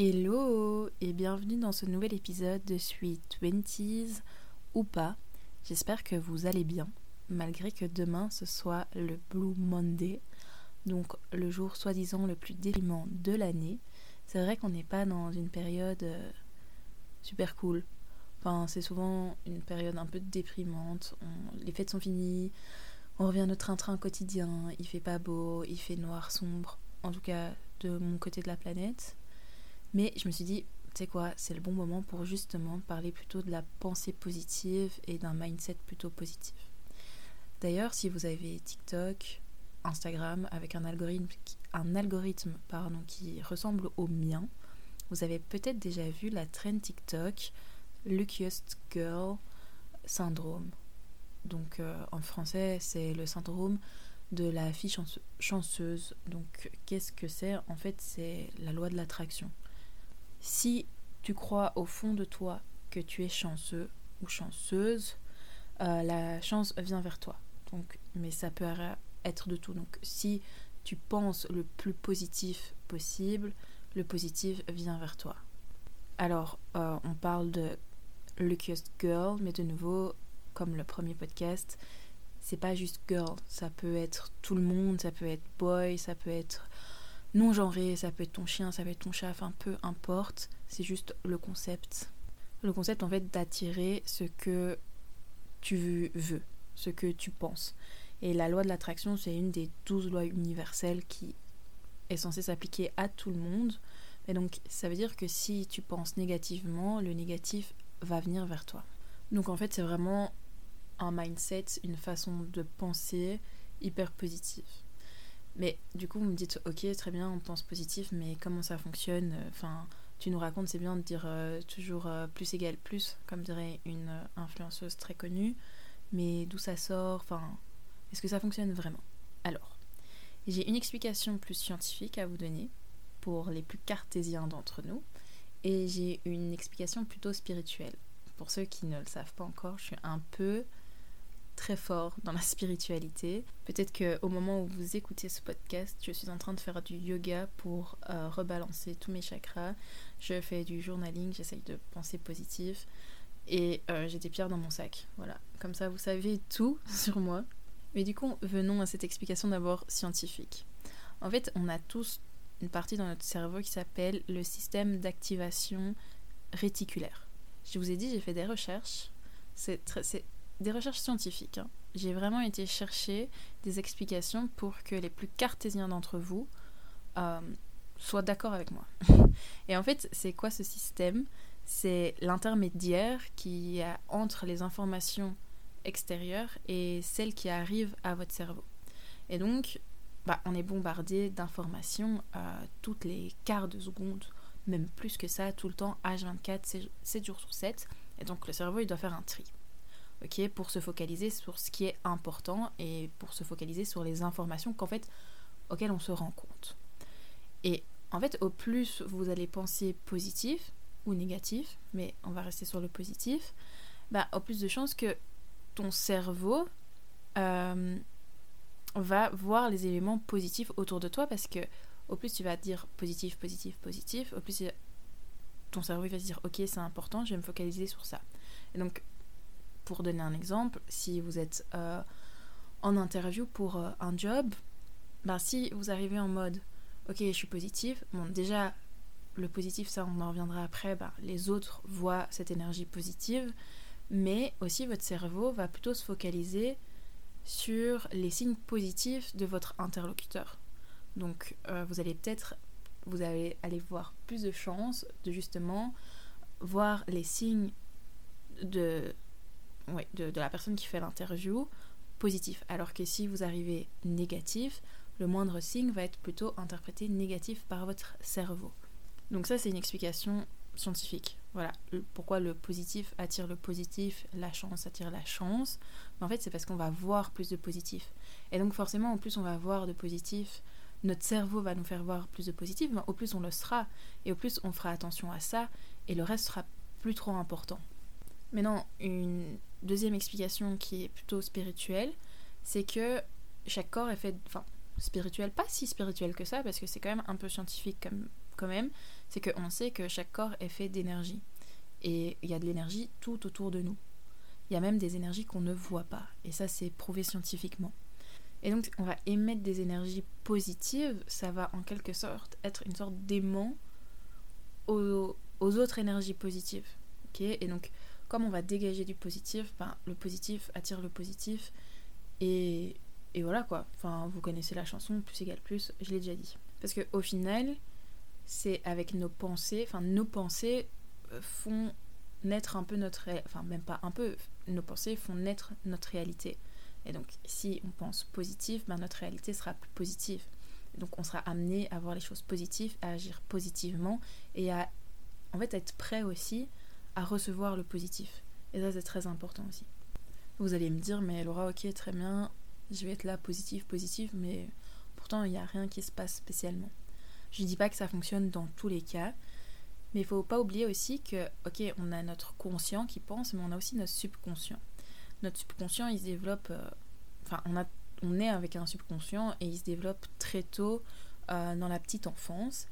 Hello et bienvenue dans ce nouvel épisode de Sweet Twenties ou pas. J'espère que vous allez bien, malgré que demain ce soit le Blue Monday, donc le jour soi-disant le plus déprimant de l'année. C'est vrai qu'on n'est pas dans une période euh, super cool. Enfin, c'est souvent une période un peu déprimante. Les fêtes sont finies, on revient à notre train-train quotidien, il fait pas beau, il fait noir sombre, en tout cas de mon côté de la planète. Mais je me suis dit, tu sais quoi, c'est le bon moment pour justement parler plutôt de la pensée positive et d'un mindset plutôt positif. D'ailleurs, si vous avez TikTok, Instagram avec un algorithme, un algorithme qui ressemble au mien, vous avez peut-être déjà vu la trend TikTok Luckiest Girl Syndrome. Donc euh, en français, c'est le syndrome de la fille chanceuse. Donc qu'est-ce que c'est? En fait, c'est la loi de l'attraction. Si tu crois au fond de toi que tu es chanceux ou chanceuse, euh, la chance vient vers toi. Donc, mais ça peut être de tout. Donc, si tu penses le plus positif possible, le positif vient vers toi. Alors, euh, on parle de Luckiest Girl, mais de nouveau, comme le premier podcast, c'est pas juste girl, ça peut être tout le monde, ça peut être boy, ça peut être non genré, ça peut être ton chien, ça peut être ton chat, enfin peu importe, c'est juste le concept. Le concept en fait d'attirer ce que tu veux, ce que tu penses. Et la loi de l'attraction, c'est une des douze lois universelles qui est censée s'appliquer à tout le monde. Et donc ça veut dire que si tu penses négativement, le négatif va venir vers toi. Donc en fait c'est vraiment un mindset, une façon de penser hyper positive. Mais du coup, vous me dites, ok, très bien, on pense positif, mais comment ça fonctionne? Enfin, tu nous racontes, c'est bien de dire euh, toujours euh, plus égal plus, comme dirait une euh, influenceuse très connue, mais d'où ça sort? Enfin, est-ce que ça fonctionne vraiment? Alors, j'ai une explication plus scientifique à vous donner pour les plus cartésiens d'entre nous, et j'ai une explication plutôt spirituelle. Pour ceux qui ne le savent pas encore, je suis un peu très fort dans la spiritualité. Peut-être qu'au moment où vous écoutez ce podcast, je suis en train de faire du yoga pour euh, rebalancer tous mes chakras. Je fais du journaling, j'essaye de penser positif. Et euh, j'ai des pierres dans mon sac. Voilà. Comme ça, vous savez tout sur moi. Mais du coup, venons à cette explication d'abord scientifique. En fait, on a tous une partie dans notre cerveau qui s'appelle le système d'activation réticulaire. Je vous ai dit, j'ai fait des recherches. C'est des recherches scientifiques. Hein. J'ai vraiment été chercher des explications pour que les plus cartésiens d'entre vous euh, soient d'accord avec moi. Et en fait, c'est quoi ce système? C'est l'intermédiaire qui a entre les informations extérieures et celles qui arrivent à votre cerveau. Et donc, bah, on est bombardé d'informations euh, toutes les quarts de seconde, même plus que ça, tout le temps, H24, 7 jours sur 7. Et donc, le cerveau, il doit faire un tri ok, pour se focaliser sur ce qui est important et pour se focaliser sur les informations qu'en fait, auxquelles on se rend compte. Et en fait, au plus vous allez penser positif ou négatif, mais on va rester sur le positif, bah, au plus de chances que ton cerveau euh, va voir les éléments positifs autour de toi parce que au plus tu vas dire positif, positif, positif, au plus ton cerveau va se dire ok c'est important, je vais me focaliser sur ça. Donc pour donner un exemple, si vous êtes euh, en interview pour euh, un job, ben si vous arrivez en mode ok je suis positif, bon déjà le positif ça on en reviendra après, ben, les autres voient cette énergie positive, mais aussi votre cerveau va plutôt se focaliser sur les signes positifs de votre interlocuteur. Donc euh, vous allez peut-être vous allez aller voir plus de chances de justement voir les signes de de, la personne qui fait l'interview positif. Alors que si vous arrivez négatif, le moindre signe va être plutôt interprété négatif par votre cerveau. Donc ça, c'est une explication scientifique. Voilà, pourquoi le positif attire le positif, la chance attire la chance. Mais en fait, c'est parce qu'on va voir plus de positif. Et donc forcément, au plus on va voir de positif, notre cerveau va nous faire voir plus de positif, mais au plus on le sera, et au plus on fera attention à ça, et le reste sera plus trop important. Maintenant, une deuxième explication qui est plutôt spirituelle, c'est que chaque corps est fait. Enfin, spirituel, pas si spirituel que ça, parce que c'est quand même un peu scientifique comme quand même, c'est qu'on sait que chaque corps est fait d'énergie. Et il y a de l'énergie tout autour de nous. Il y a même des énergies qu'on ne voit pas. Et ça, c'est prouvé scientifiquement. Et donc, on va émettre des énergies positives. Ça va en quelque sorte être une sorte d'aimant aux, autres énergies positives. et donc, comme on va dégager du positif, ben, le positif attire le positif. Et, et voilà quoi. Enfin, vous connaissez la chanson, plus égale plus, je l'ai déjà dit. Parce qu'au final, c'est avec nos pensées, enfin, nos pensées euh, font naître un peu notre. Enfin, même pas un peu, nos pensées font naître notre réalité. Et donc, si on pense positif, ben, notre réalité sera plus positive. Donc, on sera amené à voir les choses positives, à agir positivement et à, en fait, être prêt aussi à recevoir le positif. Et ça, c'est très important aussi. Vous allez me dire, mais Laura, ok, très bien, je vais être là positif, positif, mais pourtant, il n'y a rien qui se passe spécialement. Je dis pas que ça fonctionne dans tous les cas, mais il faut pas oublier aussi que, ok, on a notre conscient qui pense, mais on a aussi notre subconscient. Notre subconscient, il se développe, euh, enfin, on, a, on est avec un subconscient et il se développe très tôt euh, dans la petite enfance.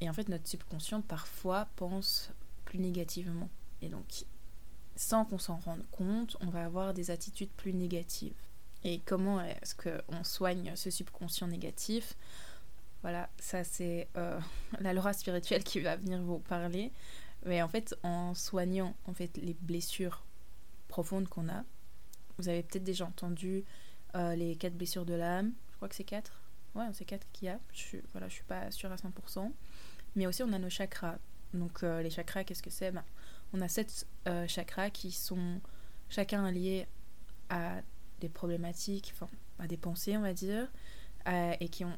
Et en fait, notre subconscient, parfois, pense plus négativement. Et donc, sans qu'on s'en rende compte, on va avoir des attitudes plus négatives. Et comment est-ce qu'on soigne ce subconscient négatif? Voilà, ça c'est euh, la Laura spirituelle qui va venir vous parler. Mais en fait, en soignant en fait les blessures profondes qu'on a, vous avez peut-être déjà entendu euh, les quatre blessures de l'âme. Je crois que c'est quatre. Ouais, c'est quatre qu'il y a. Je voilà, je suis pas sûre à 100%. Mais aussi, on a nos chakras. Donc, euh, les chakras, qu'est-ce que c'est? Ben, On a sept chakras qui sont chacun liés à des problématiques, enfin, à des pensées, on va dire, euh, et qui ont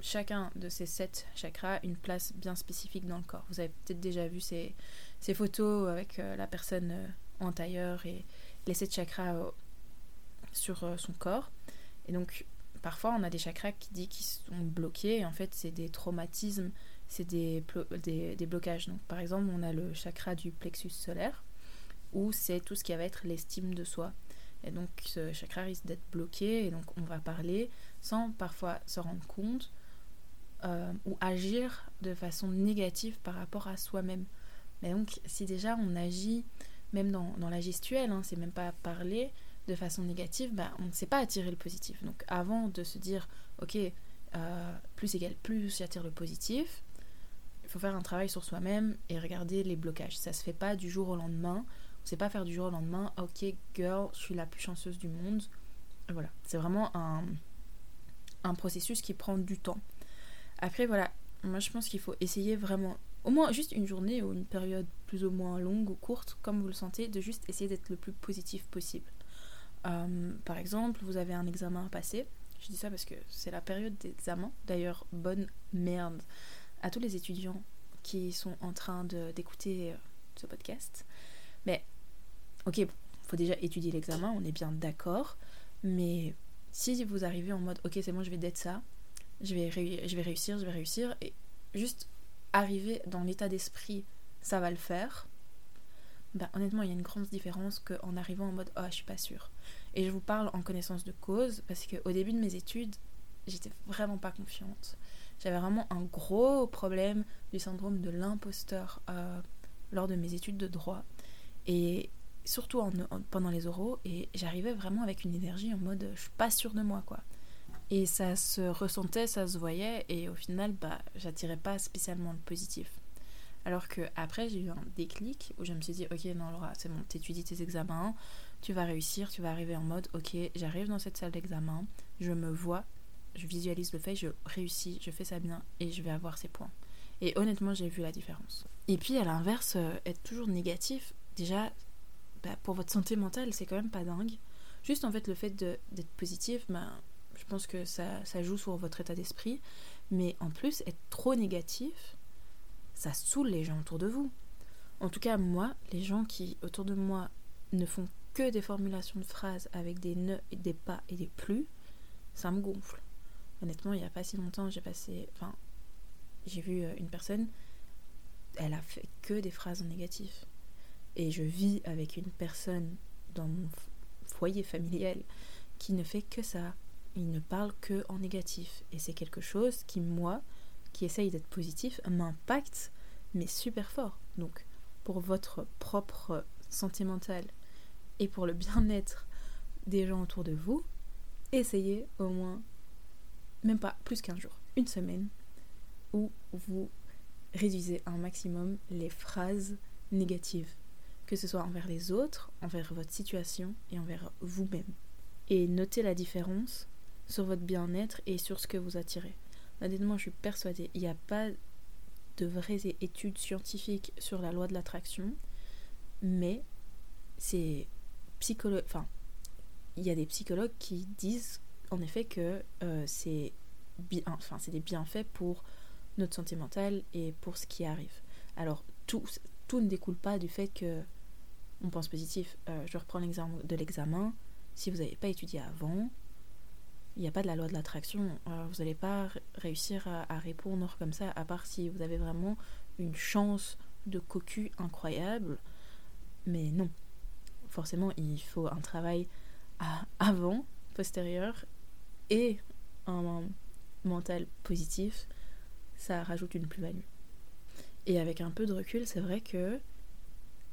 chacun de ces sept chakras une place bien spécifique dans le corps. Vous avez peut-être déjà vu ces, ces photos avec euh, la personne euh, en tailleur et les sept chakras sur son corps. Et donc, parfois, on a des chakras qui dit qu'ils sont bloqués, et en fait, c'est des traumatismes, c'est des, blocages. Donc, par exemple, on a le chakra du plexus solaire, où c'est tout ce qui va être l'estime de soi. Et donc ce chakra risque d'être bloqué et donc on va parler sans parfois se rendre compte euh, ou agir de façon négative par rapport à soi-même. Mais donc si déjà on agit, même dans, dans la gestuelle, hein, c'est même pas parler de façon négative, bah, on ne sait pas attirer le positif. Donc avant de se dire, ok, euh, plus égale plus, j'attire le positif, faut faire un travail sur soi-même et regarder les blocages. Ça se fait pas du jour au lendemain. On sait pas faire du jour au lendemain, ok, girl, je suis la plus chanceuse du monde. voilà, c'est vraiment un, un processus qui prend du temps. Après, voilà, moi je pense qu'il faut essayer vraiment, au moins juste une journée ou une période plus ou moins longue ou courte, comme vous le sentez, de juste essayer d'être le plus positif possible. Euh, par exemple, vous avez un examen à passer. Je dis ça parce que c'est la période d'examen. D'ailleurs, bonne merde à tous les étudiants qui sont en train d'écouter euh, ce podcast. Mais, ok, faut déjà étudier l'examen, on est bien d'accord. Mais si vous arrivez en mode, ok, c'est bon, je vais d'être ça, je vais, je vais réussir, je vais réussir, et juste arriver dans l'état d'esprit, ça va le faire. Ben, honnêtement, il y a une grande différence qu'en arrivant en mode, oh, je suis pas sûre. Et je vous parle en connaissance de cause, parce qu'au début de mes études, j'étais vraiment pas confiante. J'avais vraiment un gros problème du syndrome de l'imposteur euh, lors de mes études de droit. Et surtout en, pendant les oraux et j'arrivais vraiment avec une énergie en mode je suis pas sûre de moi quoi. Et ça se ressentait ça se voyait et au final bah j'attirais pas spécialement le positif. Alors que après j'ai eu un déclic où je me suis dit ok non Laura c'est bon t'étudies tes examens tu vas réussir tu vas arriver en mode ok j'arrive dans cette salle d'examen je me vois je visualise le fait je réussis je fais ça bien et je vais avoir ces points et honnêtement j'ai vu la différence et puis à l'inverse euh, être toujours négatif déjà, bah, pour votre santé mentale, c'est quand même pas dingue. Juste en fait, le fait d'être positif, bah, je pense que ça, ça joue sur votre état d'esprit. Mais en plus, être trop négatif, ça saoule les gens autour de vous. En tout cas, moi, les gens qui autour de moi ne font que des formulations de phrases avec des ne, des pas et des plus, ça me gonfle. Honnêtement, il n'y a pas si longtemps, j'ai passé. Enfin, j'ai vu euh, une personne, elle a fait que des phrases en négatif et je vis avec une personne dans mon foyer familial qui ne fait que ça. Il ne parle que en négatif. Et c'est quelque chose qui, moi, qui essaye d'être positif m'impacte, mais super fort. Donc, pour votre propre santé mentale et pour le bien-être des gens autour de vous, essayez au moins, même pas plus qu'un jour, une semaine, où vous réduisez un maximum les phrases négatives, que ce soit envers les autres, envers votre situation et envers vous-même. Et notez la différence sur votre bien-être et sur ce que vous attirez. Honnêtement, je suis persuadée, il n'y a pas de vraies études scientifiques sur la loi de l'attraction, mais c'est psychologue, enfin, il y a des psychologues qui disent en effet que euh, c'est bien, enfin, c'est des bienfaits pour notre santé mentale et pour ce qui arrive. Alors tout, tout ne découle pas du fait que on pense positif. Euh, je reprends l'exemple de l'examen. Si vous n'avez pas étudié avant, il n'y a pas de la loi de l'attraction. Euh, vous n'allez pas réussir à, répondre comme ça, à part si vous avez vraiment une chance de cocu incroyable. Mais non. Forcément, il faut un travail avant, postérieur, et un mental positif. Ça rajoute une plus-value. Et avec un peu de recul, c'est vrai que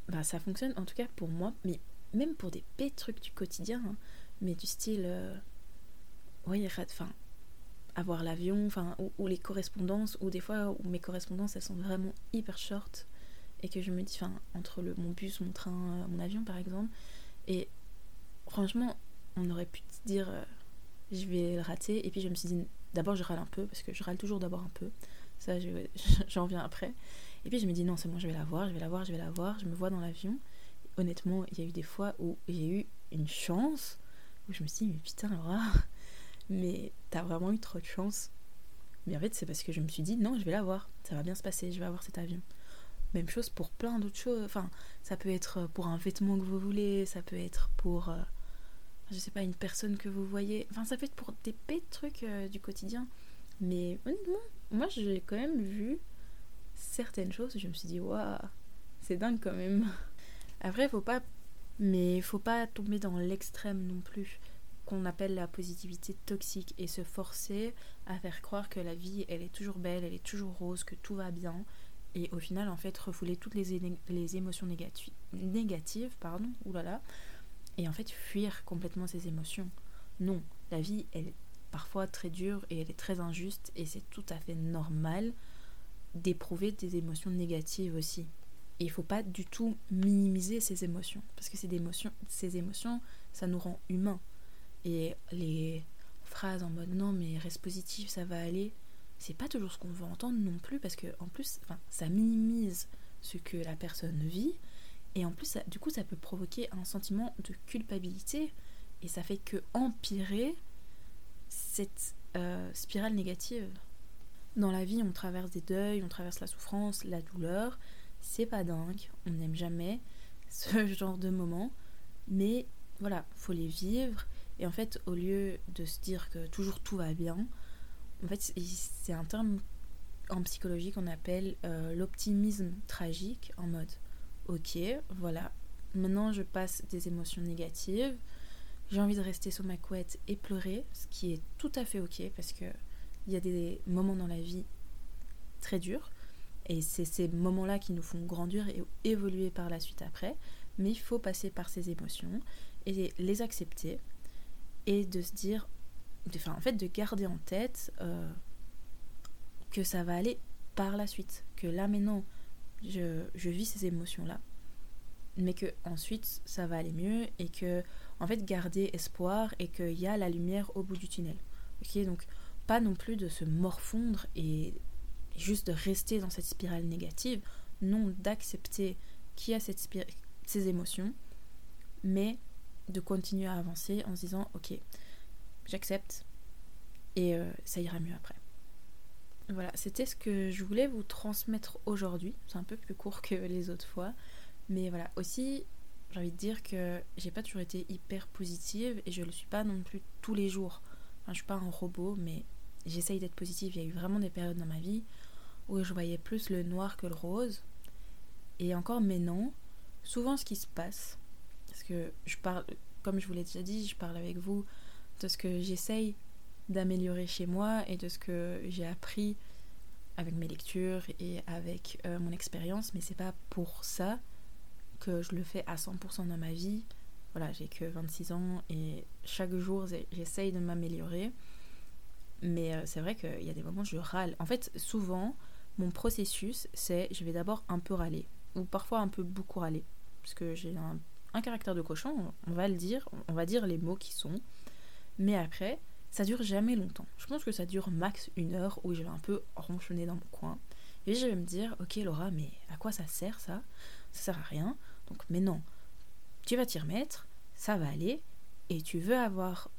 bah, ça fonctionne, en tout cas pour moi, mais même pour des petits trucs du quotidien, hein, mais du style. Euh, oui, enfin, avoir l'avion, enfin, ou, les correspondances, ou des fois où mes correspondances elles sont vraiment hyper short et que je me dis, enfin, entre le, mon bus, mon train, euh, mon avion par exemple, et franchement, on aurait pu dire, euh, je vais le rater, et puis je me suis dit, d'abord je râle un peu, parce que je râle toujours d'abord un peu, ça j'en viens après, et puis je me dis, non, c'est bon, je vais la voir, je vais la voir, je vais la voir, je me vois dans l'avion. Honnêtement, il y a eu des fois où j'ai eu une chance, où je me suis dit, mais putain, Laura, mais t'as vraiment eu trop de chance. Mais en fait, c'est parce que je me suis dit, non, je vais la voir, ça va bien se passer, je vais avoir cet avion. Même chose pour plein d'autres choses. Enfin, ça peut être pour un vêtement que vous voulez, ça peut être pour, euh, je sais pas, une personne que vous voyez. Enfin, ça peut être pour des petits trucs euh, du quotidien. Mais honnêtement, moi, j'ai quand même vu certaines choses. Je me suis dit, waouh, c'est dingue quand même. Après, faut pas. Mais faut pas tomber dans l'extrême non plus qu'on appelle la positivité toxique et se forcer à faire croire que la vie elle est toujours belle, elle est toujours rose, que tout va bien et au final en fait refouler toutes les, les émotions négatives, négatives pardon, oulala, et en fait fuir complètement ces émotions. Non, la vie elle est parfois très dure et elle est très injuste et c'est tout à fait normal d'éprouver des émotions négatives aussi. Et il faut pas du tout minimiser ces émotions parce que ces émotions, ces émotions ça nous rend humains et les phrases en mode non mais reste positif, ça va aller, c'est pas toujours ce qu'on veut entendre non plus parce que en plus ça minimise ce que la personne vit et en plus du coup ça peut provoquer un sentiment de culpabilité et ça fait que empirer cette euh, spirale négative. Dans la vie, on traverse des deuils, on traverse la souffrance, la douleur. C'est pas dingue, on n'aime jamais ce genre de moments, mais voilà, faut les vivre et en fait, au lieu de se dire que toujours tout va bien, en fait, c'est un terme en psychologie qu'on appelle euh, l'optimisme tragique, en mode ok, voilà, maintenant je passe des émotions négatives, j'ai envie de rester sur ma couette et pleurer, ce qui est tout à fait ok parce que il y a des moments dans la vie très durs et c'est ces moments-là qui nous font grandir et évoluer par la suite après, mais il faut passer par ces émotions et les accepter et de se dire, enfin en fait de garder en tête euh, que ça va aller par la suite, que là maintenant je, vis ces émotions là, mais que ensuite ça va aller mieux et que en fait garder espoir et qu'il y a la lumière au bout du tunnel. Ok donc pas non plus de se morfondre et juste de rester dans cette spirale négative, non d'accepter qu'il y a ces émotions, mais de continuer à avancer en se disant ok, j'accepte et euh, ça ira mieux après. Voilà, c'était ce que je voulais vous transmettre aujourd'hui. C'est un peu plus court que les autres fois. Mais voilà, aussi, j'ai envie de dire que j'ai pas toujours été hyper positive et je le suis pas non plus tous les jours. Je suis pas un robot, mais j'essaye d'être positive. Il y a eu vraiment des périodes dans ma vie où je voyais plus le noir que le rose. Et encore maintenant, souvent ce qui se passe, parce que je parle, comme je vous l'ai déjà dit, je parle avec vous de ce que j'essaye d'améliorer chez moi et de ce que j'ai appris avec mes lectures et avec euh, mon expérience, mais c'est pas pour ça que je le fais à 100% dans ma vie. Voilà, j'ai que 26 ans et chaque jour j'essaye de m'améliorer. Mais euh, c'est vrai qu'il y a des moments où je râle. En fait, souvent, mon processus, c'est je vais d'abord un peu râler, ou parfois un peu beaucoup râler, parce que j'ai un, un, caractère de cochon, on va le dire, on va dire les mots qui sont. Mais après, ça dure jamais longtemps. Je pense que ça dure max une heure où je vais un peu ronchonner dans mon coin. Et je vais me dire, ok Laura, mais à quoi ça sert ça? Ça sert à rien. Donc, mais non, tu vas t'y remettre, ça va aller, et tu veux avoir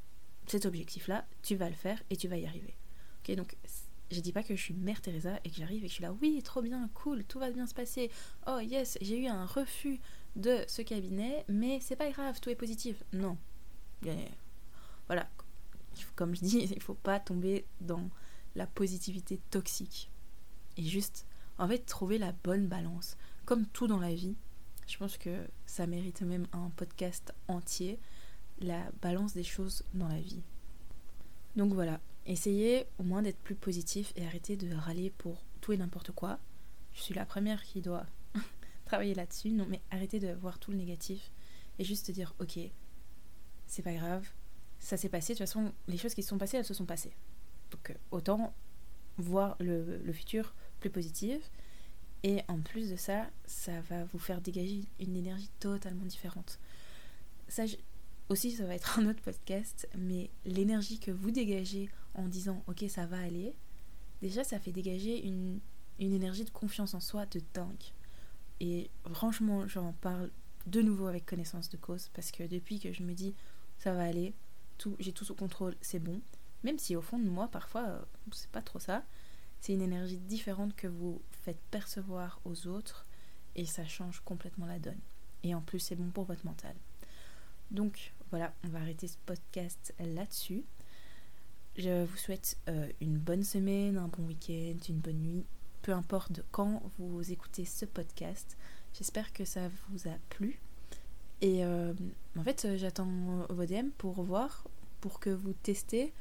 cet objectif-là, tu vas le faire et tu vas y arriver. Ok, donc je dis pas que je suis Mère Teresa et que j'arrive et que je suis là, oui, trop bien, cool, tout va bien se passer. Oh yes, j'ai eu un refus de ce cabinet, mais c'est pas grave, tout est positif. Non. voilà, comme je dis, il faut pas tomber dans la positivité toxique. Et juste, en fait, trouver la bonne balance. Comme tout dans la vie, je pense que ça mérite même un podcast entier, la balance des choses dans la vie. Donc voilà, essayez au moins d'être plus positif et arrêtez de râler pour tout et n'importe quoi. Je suis la première qui doit travailler là-dessus, non mais arrêtez de voir tout le négatif et juste dire ok, c'est pas grave, ça s'est passé, de toute façon, les choses qui se sont passées, elles se sont passées. Donc euh, autant voir le, futur plus positif. Et en plus de ça, ça va vous faire dégager une énergie totalement différente. Ça, aussi, ça va être un autre podcast, mais l'énergie que vous dégagez en disant ok, ça va aller, déjà, ça fait dégager une, une énergie de confiance en soi de dingue. Et franchement, j'en parle de nouveau avec connaissance de cause, parce que depuis que je me dis ça va aller, j'ai tout sous contrôle, c'est bon. Même si au fond de moi, parfois, euh, c'est pas trop ça. C'est une énergie différente que vous faites percevoir aux autres et ça change complètement la donne. Et en plus, c'est bon pour votre mental. Donc voilà, on va arrêter ce podcast là-dessus. Je vous souhaite euh, une bonne semaine, un bon week-end, une bonne nuit, peu importe quand vous écoutez ce podcast. J'espère que ça vous a plu. Et euh, en fait, j'attends vos DM pour voir, pour que vous testez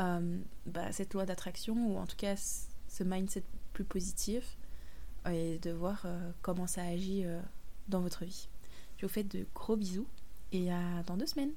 euh, bah, cette loi d'attraction ou en tout cas ce mindset plus positif et de voir euh, comment ça agit dans votre vie. Je vous fais de gros bisous et à dans deux semaines.